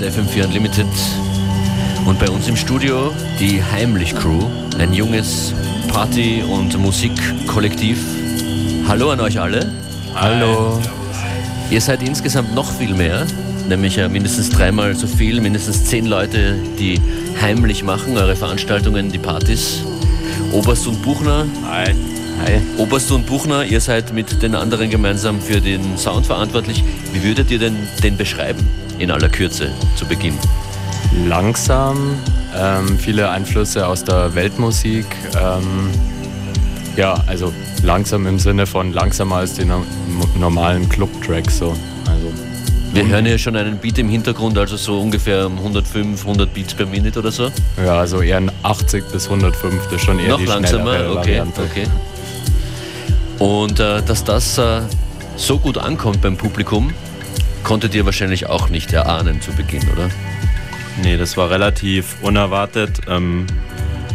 Ist FM4 Unlimited. Und bei uns im Studio die Heimlich Crew, ein junges Party- und Musikkollektiv. Hallo an euch alle. Hallo. Ihr seid insgesamt noch viel mehr, nämlich mindestens dreimal so viel, mindestens zehn Leute, die heimlich machen, eure Veranstaltungen, die Partys. Oberst und Buchner. Hi. Hi. Oberst und Buchner, ihr seid mit den anderen gemeinsam für den Sound verantwortlich. Wie würdet ihr denn den beschreiben in aller Kürze zu Beginn? Langsam, ähm, viele Einflüsse aus der Weltmusik. Ähm, ja, also langsam im Sinne von langsamer als die no normalen Club-Tracks. So. Also, wir hören hier schon einen Beat im Hintergrund, also so ungefähr 105, 100 Beats per Minute oder so? Ja, also eher 80 bis 105, das ist schon eher Noch die langsamer, okay, okay. Und äh, dass das äh, so gut ankommt beim Publikum, konntet ihr wahrscheinlich auch nicht erahnen zu Beginn, oder? Nee, das war relativ unerwartet. Ähm,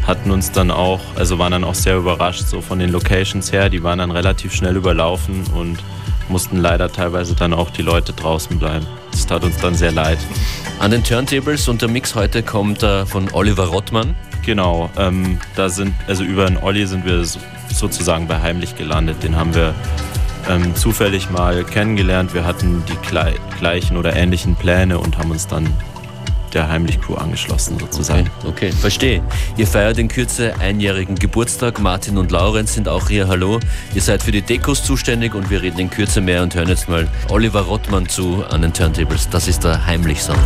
hatten uns dann auch, also waren dann auch sehr überrascht so von den Locations her. Die waren dann relativ schnell überlaufen und mussten leider teilweise dann auch die Leute draußen bleiben. Das tat uns dann sehr leid. An den Turntables und der Mix heute kommt äh, von Oliver Rottmann. Genau, ähm, da sind, also über den Olli sind wir so, sozusagen bei Heimlich gelandet. Den haben wir ähm, zufällig mal kennengelernt. Wir hatten die klei gleichen oder ähnlichen Pläne und haben uns dann der Heimlich-Crew angeschlossen sozusagen. Okay, okay, verstehe. Ihr feiert in Kürze einjährigen Geburtstag. Martin und Laurenz sind auch hier. Hallo. Ihr seid für die Dekos zuständig und wir reden in Kürze mehr und hören jetzt mal Oliver Rottmann zu an den Turntables. Das ist der Heimlich-Sound.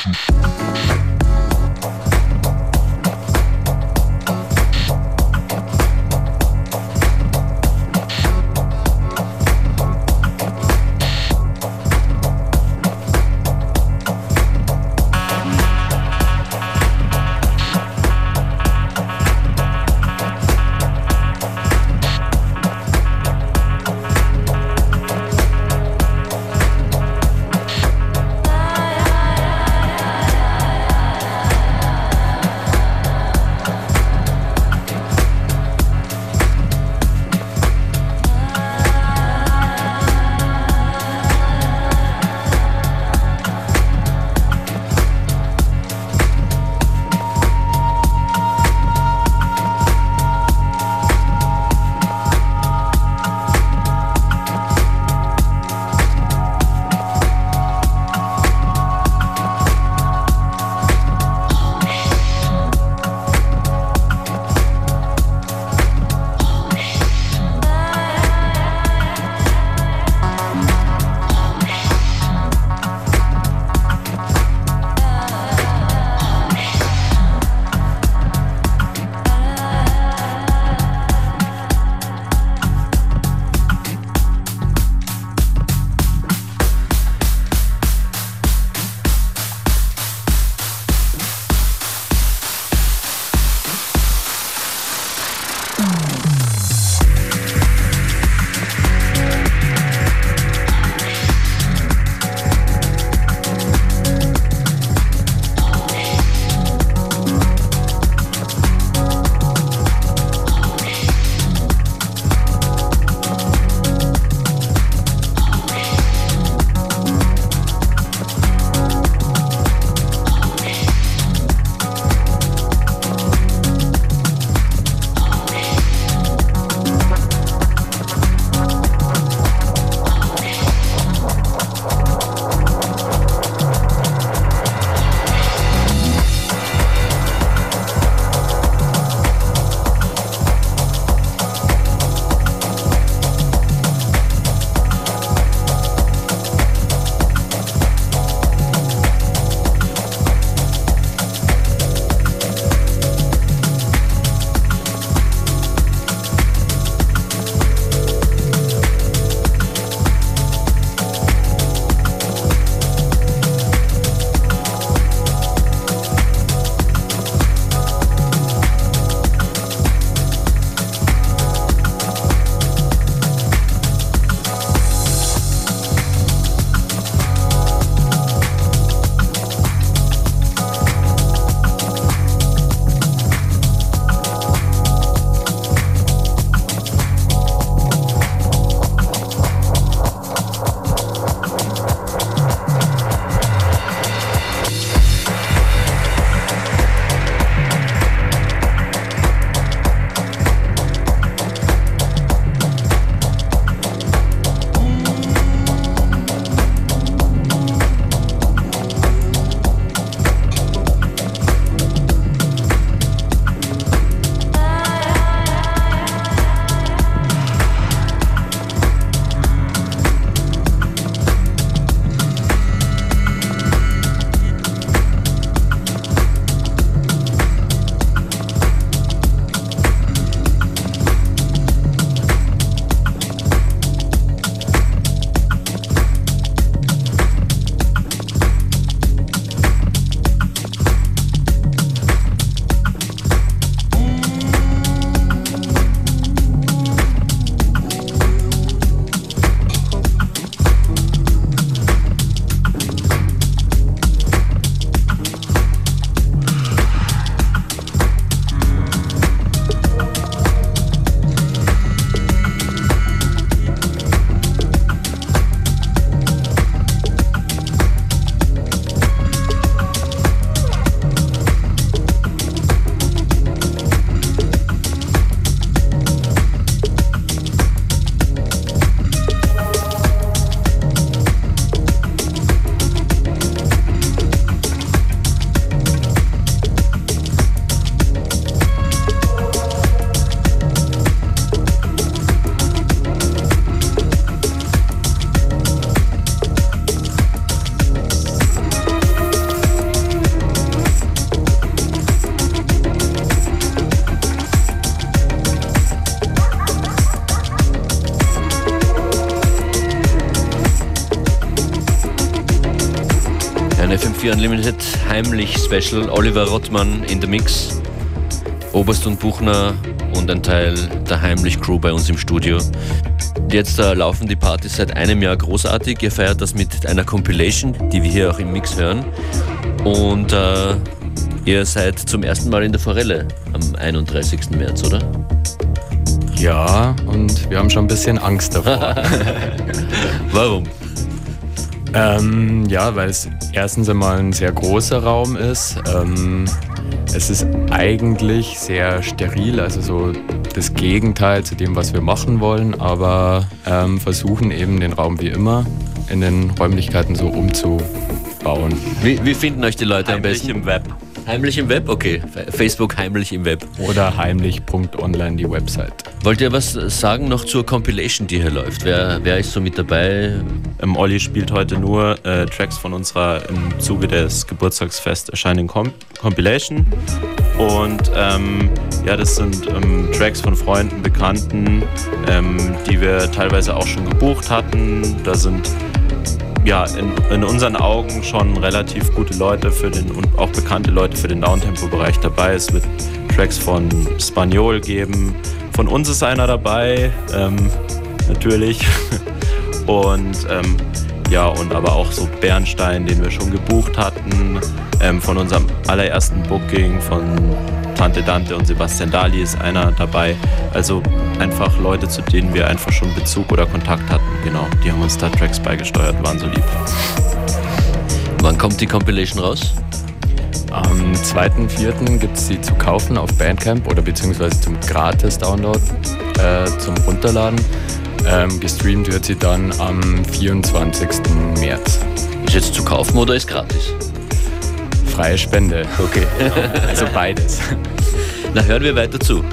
フフフフ。FM4 Unlimited heimlich Special. Oliver Rottmann in the Mix. Oberst und Buchner und ein Teil der Heimlich Crew bei uns im Studio. Jetzt äh, laufen die Partys seit einem Jahr großartig. Ihr feiert das mit einer Compilation, die wir hier auch im Mix hören. Und äh, ihr seid zum ersten Mal in der Forelle am 31. März, oder? Ja, und wir haben schon ein bisschen Angst davor. Warum? Ähm, ja, weil es erstens einmal ein sehr großer Raum ist. Ähm, es ist eigentlich sehr steril, also so das Gegenteil zu dem, was wir machen wollen, aber ähm, versuchen eben den Raum wie immer in den Räumlichkeiten so umzubauen. Wie, wie finden euch die Leute am besten? im Web. Heimlich im Web? Okay. Facebook heimlich im Web. Oder heimlich.online die Website. Wollt ihr was sagen noch zur Compilation, die hier läuft? Wer, wer ist so mit dabei? Ähm, Olli spielt heute nur äh, Tracks von unserer im Zuge des Geburtstagsfest erscheinenden Com Compilation. Und ähm, ja, das sind ähm, Tracks von Freunden, Bekannten, ähm, die wir teilweise auch schon gebucht hatten. Da sind ja, in, in, unseren Augen schon relativ gute Leute für den und auch bekannte Leute für den Downtempo-Bereich dabei. Es wird Tracks von Spaniol geben. Von uns ist einer dabei, ähm, natürlich. Und ähm, ja, und aber auch so Bernstein, den wir schon gebucht hatten, ähm, von unserem allerersten Booking, von Tante Dante und Sebastian Dali ist einer dabei. Also einfach Leute, zu denen wir einfach schon Bezug oder Kontakt hatten. Genau, die haben uns da Tracks beigesteuert, waren so lieb. Wann kommt die Compilation raus? Am 2.4. gibt es sie zu kaufen auf Bandcamp oder beziehungsweise zum Gratis-Download äh, zum Runterladen. Ähm, gestreamt wird sie dann am 24. März. Ist jetzt zu kaufen oder ist gratis? Freie Spende. Okay. also beides. Na, hören wir weiter zu.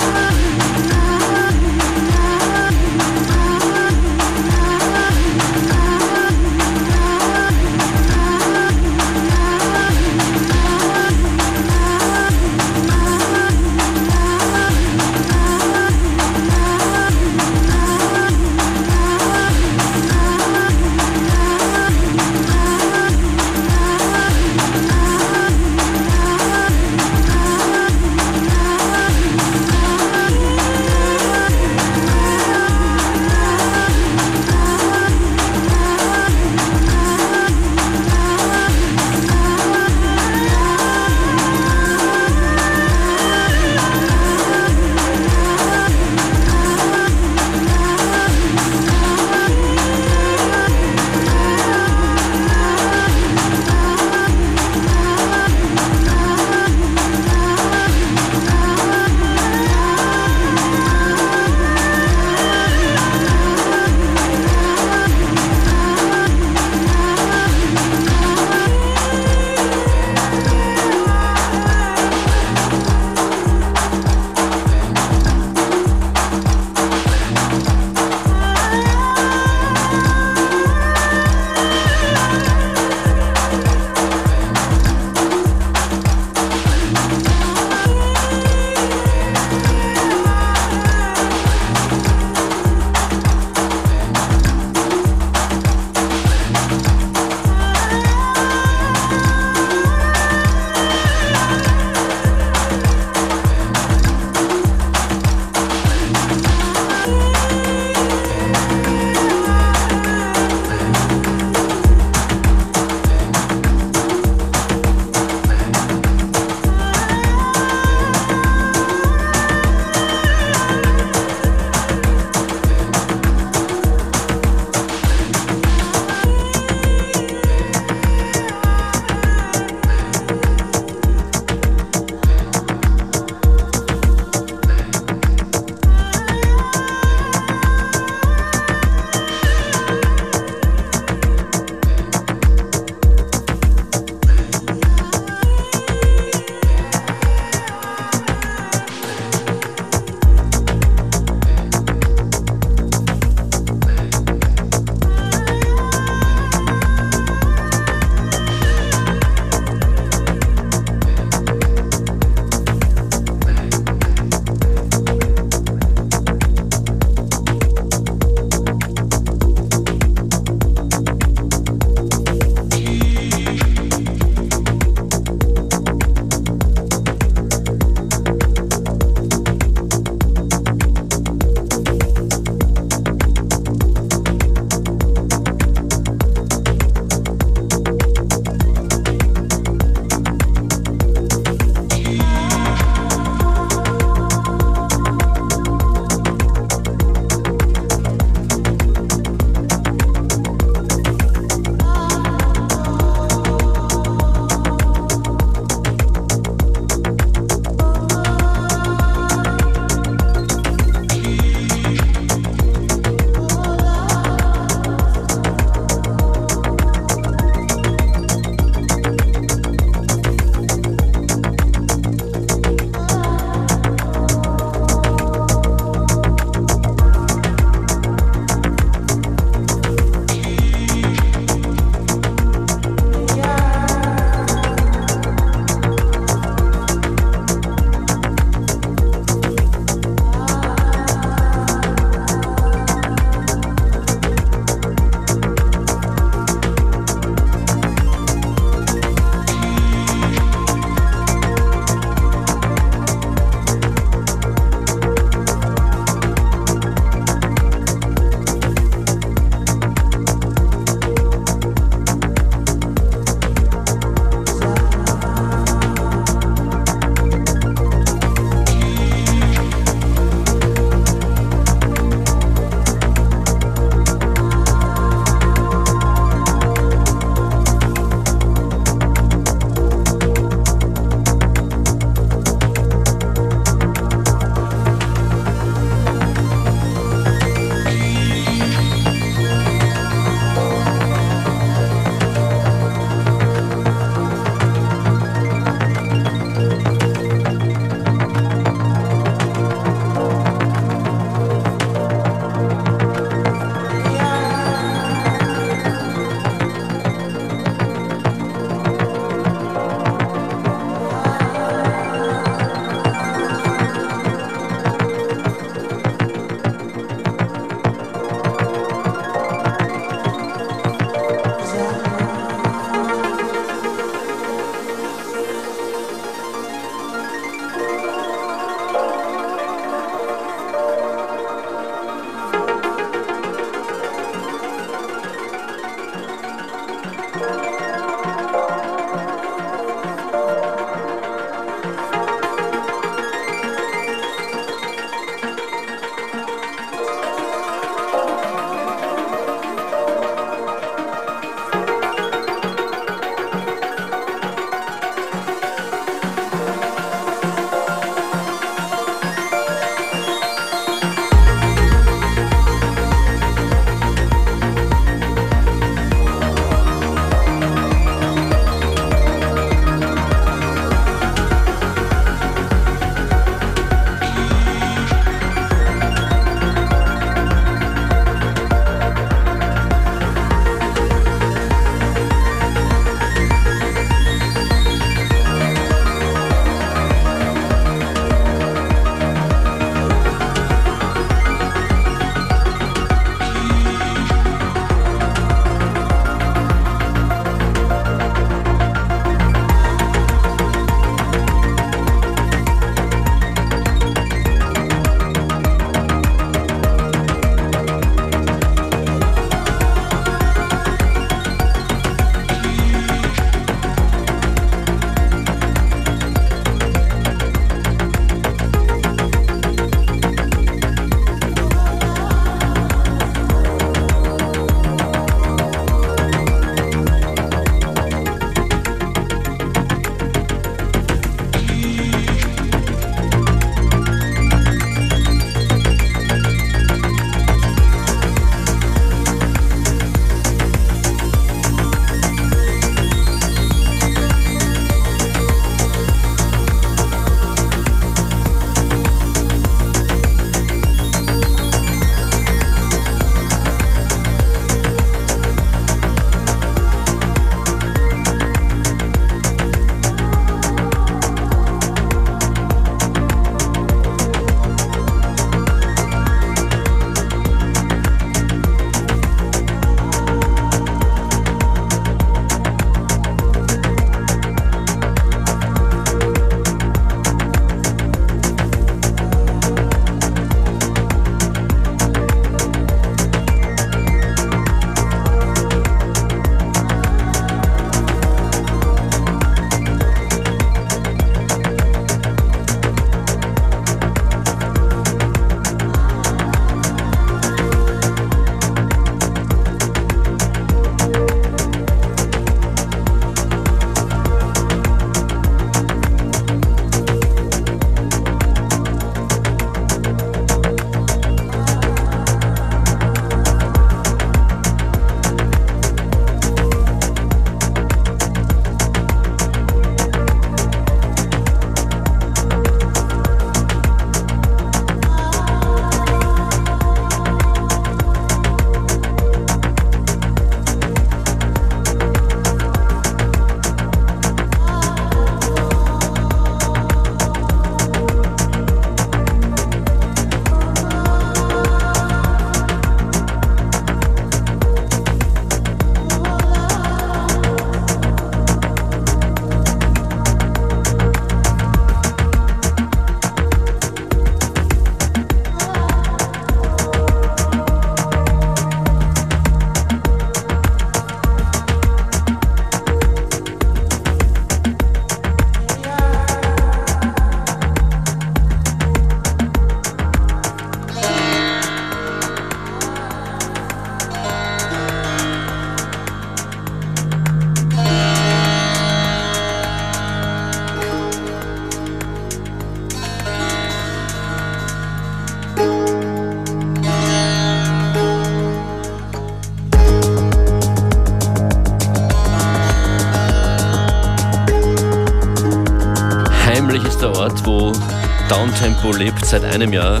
Downtempo lebt seit einem Jahr.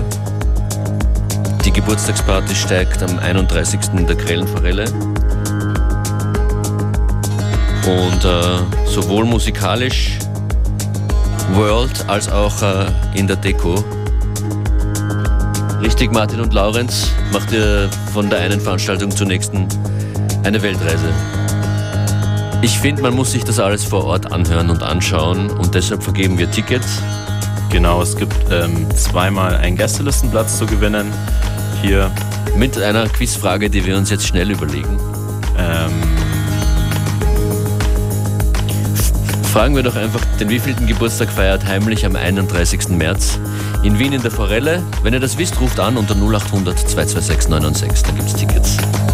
Die Geburtstagsparty steigt am 31. in der Grellen Forelle. Und äh, sowohl musikalisch, World, als auch äh, in der Deko. Richtig, Martin und Laurenz, macht ihr von der einen Veranstaltung zur nächsten eine Weltreise. Ich finde, man muss sich das alles vor Ort anhören und anschauen und deshalb vergeben wir Tickets. Genau, es gibt ähm, zweimal einen Gästelistenplatz zu gewinnen. Hier. Mit einer Quizfrage, die wir uns jetzt schnell überlegen. Ähm Fragen wir doch einfach, den wievielten Geburtstag feiert heimlich am 31. März in Wien in der Forelle. Wenn ihr das wisst, ruft an unter 0800 226 996, dann gibt es Tickets.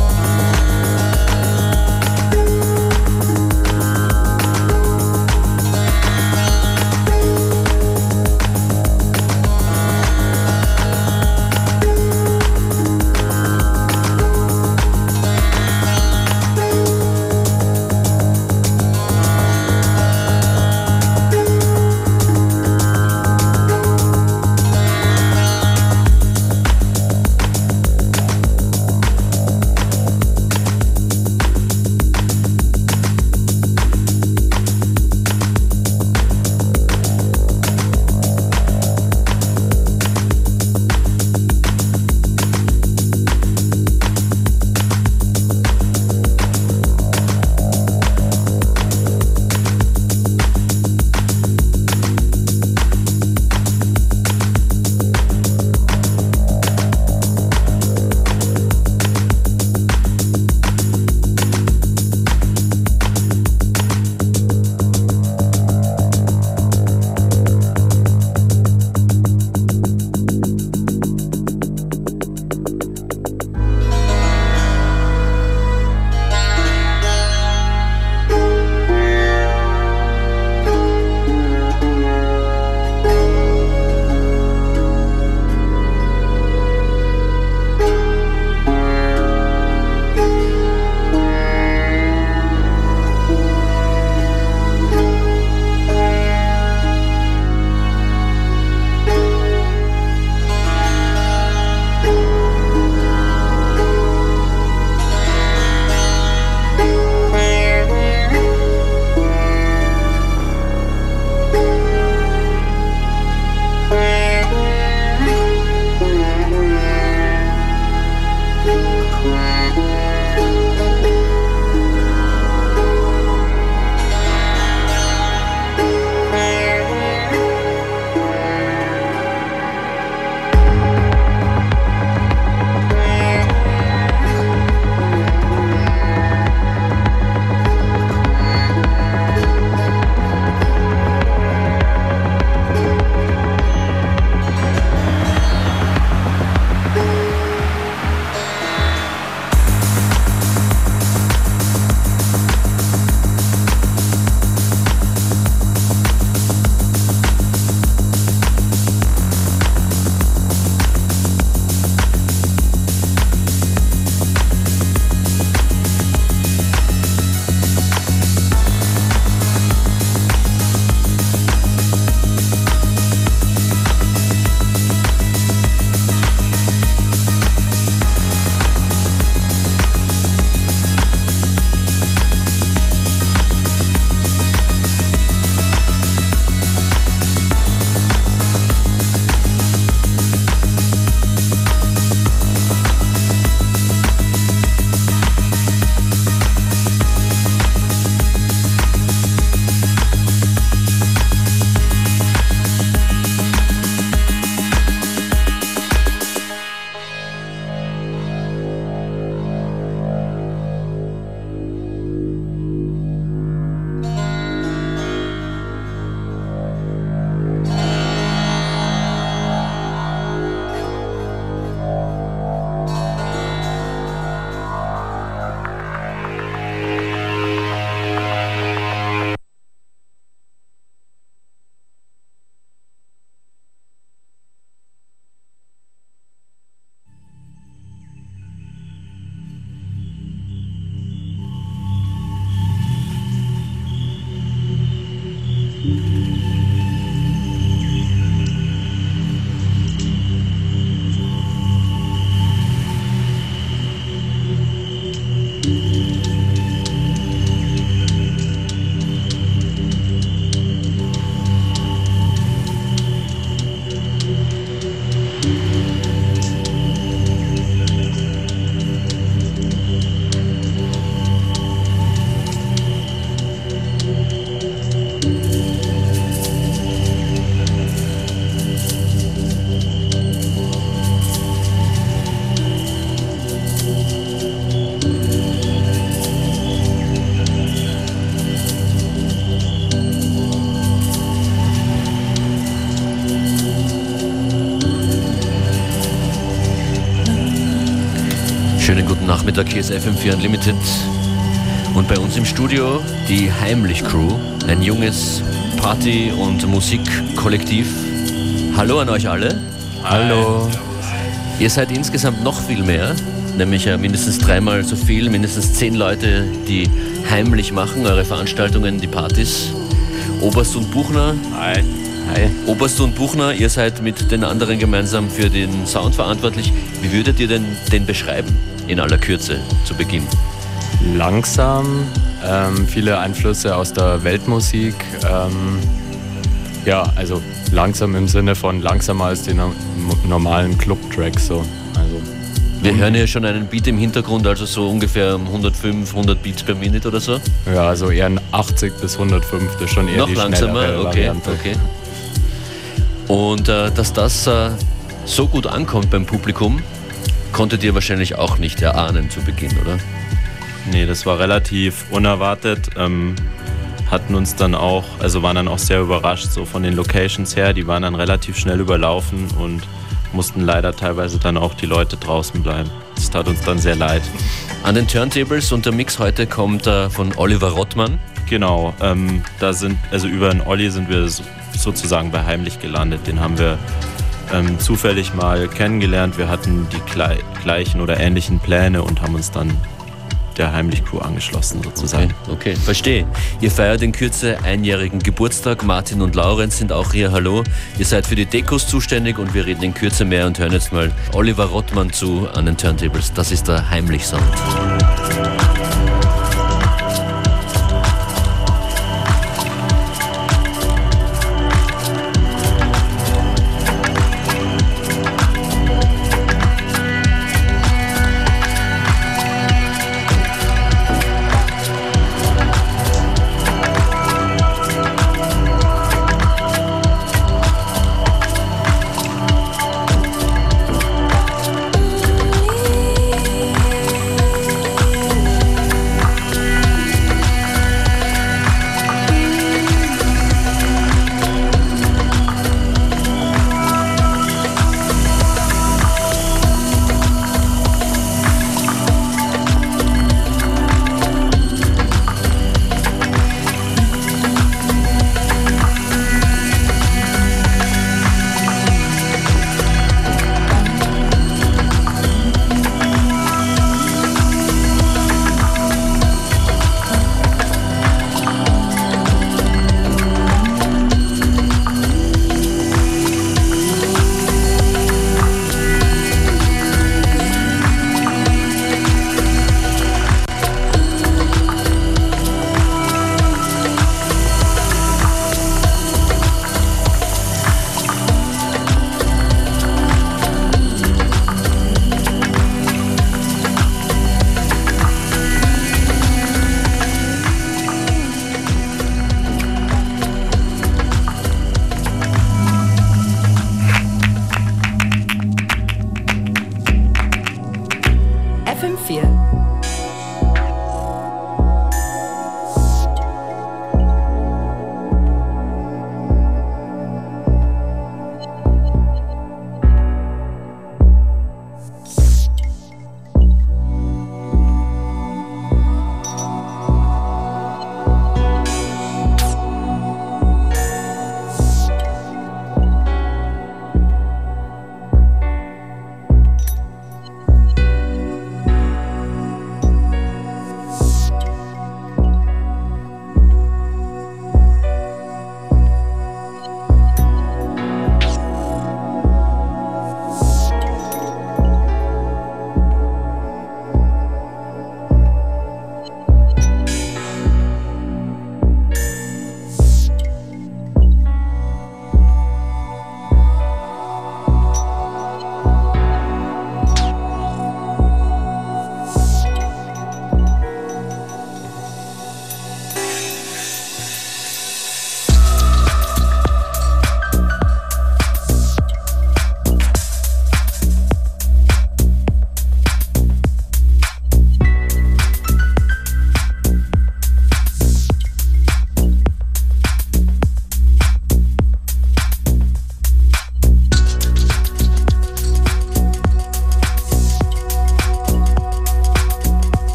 Nachmittag, hier ist FM4 Unlimited. Und bei uns im Studio die Heimlich Crew, ein junges Party- und Musikkollektiv. Hallo an euch alle. Hallo. Ihr seid insgesamt noch viel mehr, nämlich äh, mindestens dreimal so viel, mindestens zehn Leute, die heimlich machen, eure Veranstaltungen, die Partys. Oberst und Buchner. Hi. Hi. Oberst und Buchner, ihr seid mit den anderen gemeinsam für den Sound verantwortlich. Wie würdet ihr denn den beschreiben in aller Kürze zu Beginn? Langsam, ähm, viele Einflüsse aus der Weltmusik. Ähm, ja, also langsam im Sinne von langsamer als die no normalen Club-Tracks. So. Also, Wir hören hier schon einen Beat im Hintergrund, also so ungefähr 105, 100 Beats per Minute oder so. ja, also eher 80 bis 105, das ist schon eher Noch die langsamer, okay, okay. Und äh, dass das äh, so gut ankommt beim Publikum, konntet ihr wahrscheinlich auch nicht erahnen zu Beginn, oder? Nee, das war relativ unerwartet. Ähm, hatten uns dann auch, also waren dann auch sehr überrascht, so von den Locations her. Die waren dann relativ schnell überlaufen und mussten leider teilweise dann auch die Leute draußen bleiben. Das tat uns dann sehr leid. An den Turntables und der Mix heute kommt äh, von Oliver Rottmann. Genau, ähm, da sind, also über den Olli sind wir so, sozusagen bei Heimlich gelandet. Den haben wir ähm, zufällig mal kennengelernt. Wir hatten die klei gleichen oder ähnlichen Pläne und haben uns dann der Heimlich-Crew angeschlossen sozusagen. Okay, okay, verstehe. Ihr feiert in Kürze einjährigen Geburtstag. Martin und Laurenz sind auch hier. Hallo. Ihr seid für die Dekos zuständig und wir reden in Kürze mehr und hören jetzt mal Oliver Rottmann zu an den Turntables. Das ist der Heimlich-Sound.